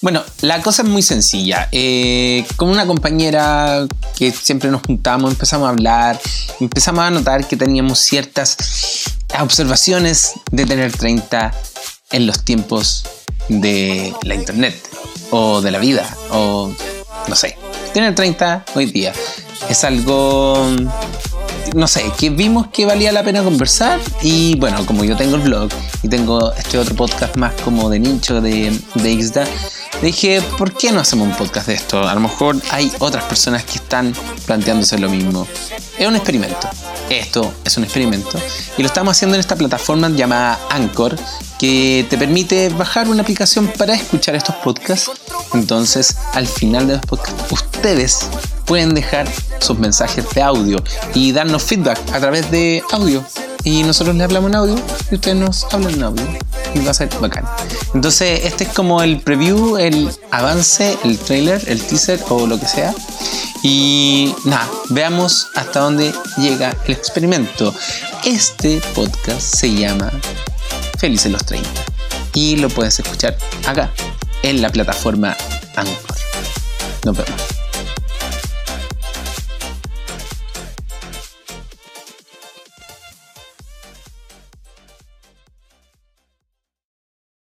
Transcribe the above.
Bueno, la cosa es muy sencilla. Eh, con una compañera que siempre nos juntamos, empezamos a hablar, empezamos a notar que teníamos ciertas observaciones de tener 30 en los tiempos de la internet o de la vida o no sé. Tener 30 hoy día es algo no sé, que vimos que valía la pena conversar y bueno, como yo tengo el blog y tengo este otro podcast más como de nicho de, de XDA, dije, ¿por qué no hacemos un podcast de esto? A lo mejor hay otras personas que están planteándose lo mismo. Es un experimento. Esto es un experimento. Y lo estamos haciendo en esta plataforma llamada Anchor, que te permite bajar una aplicación para escuchar estos podcasts. Entonces, al final de los podcasts, ustedes pueden dejar sus mensajes de audio y darnos feedback a través de audio. Y nosotros les hablamos en audio y ustedes nos hablan en audio. Y va a ser bacán. Entonces, este es como el preview, el avance, el trailer, el teaser o lo que sea. Y nada, veamos hasta dónde llega el experimento. Este podcast se llama Felices los 30 y lo puedes escuchar acá en la plataforma Anchor. Nos vemos.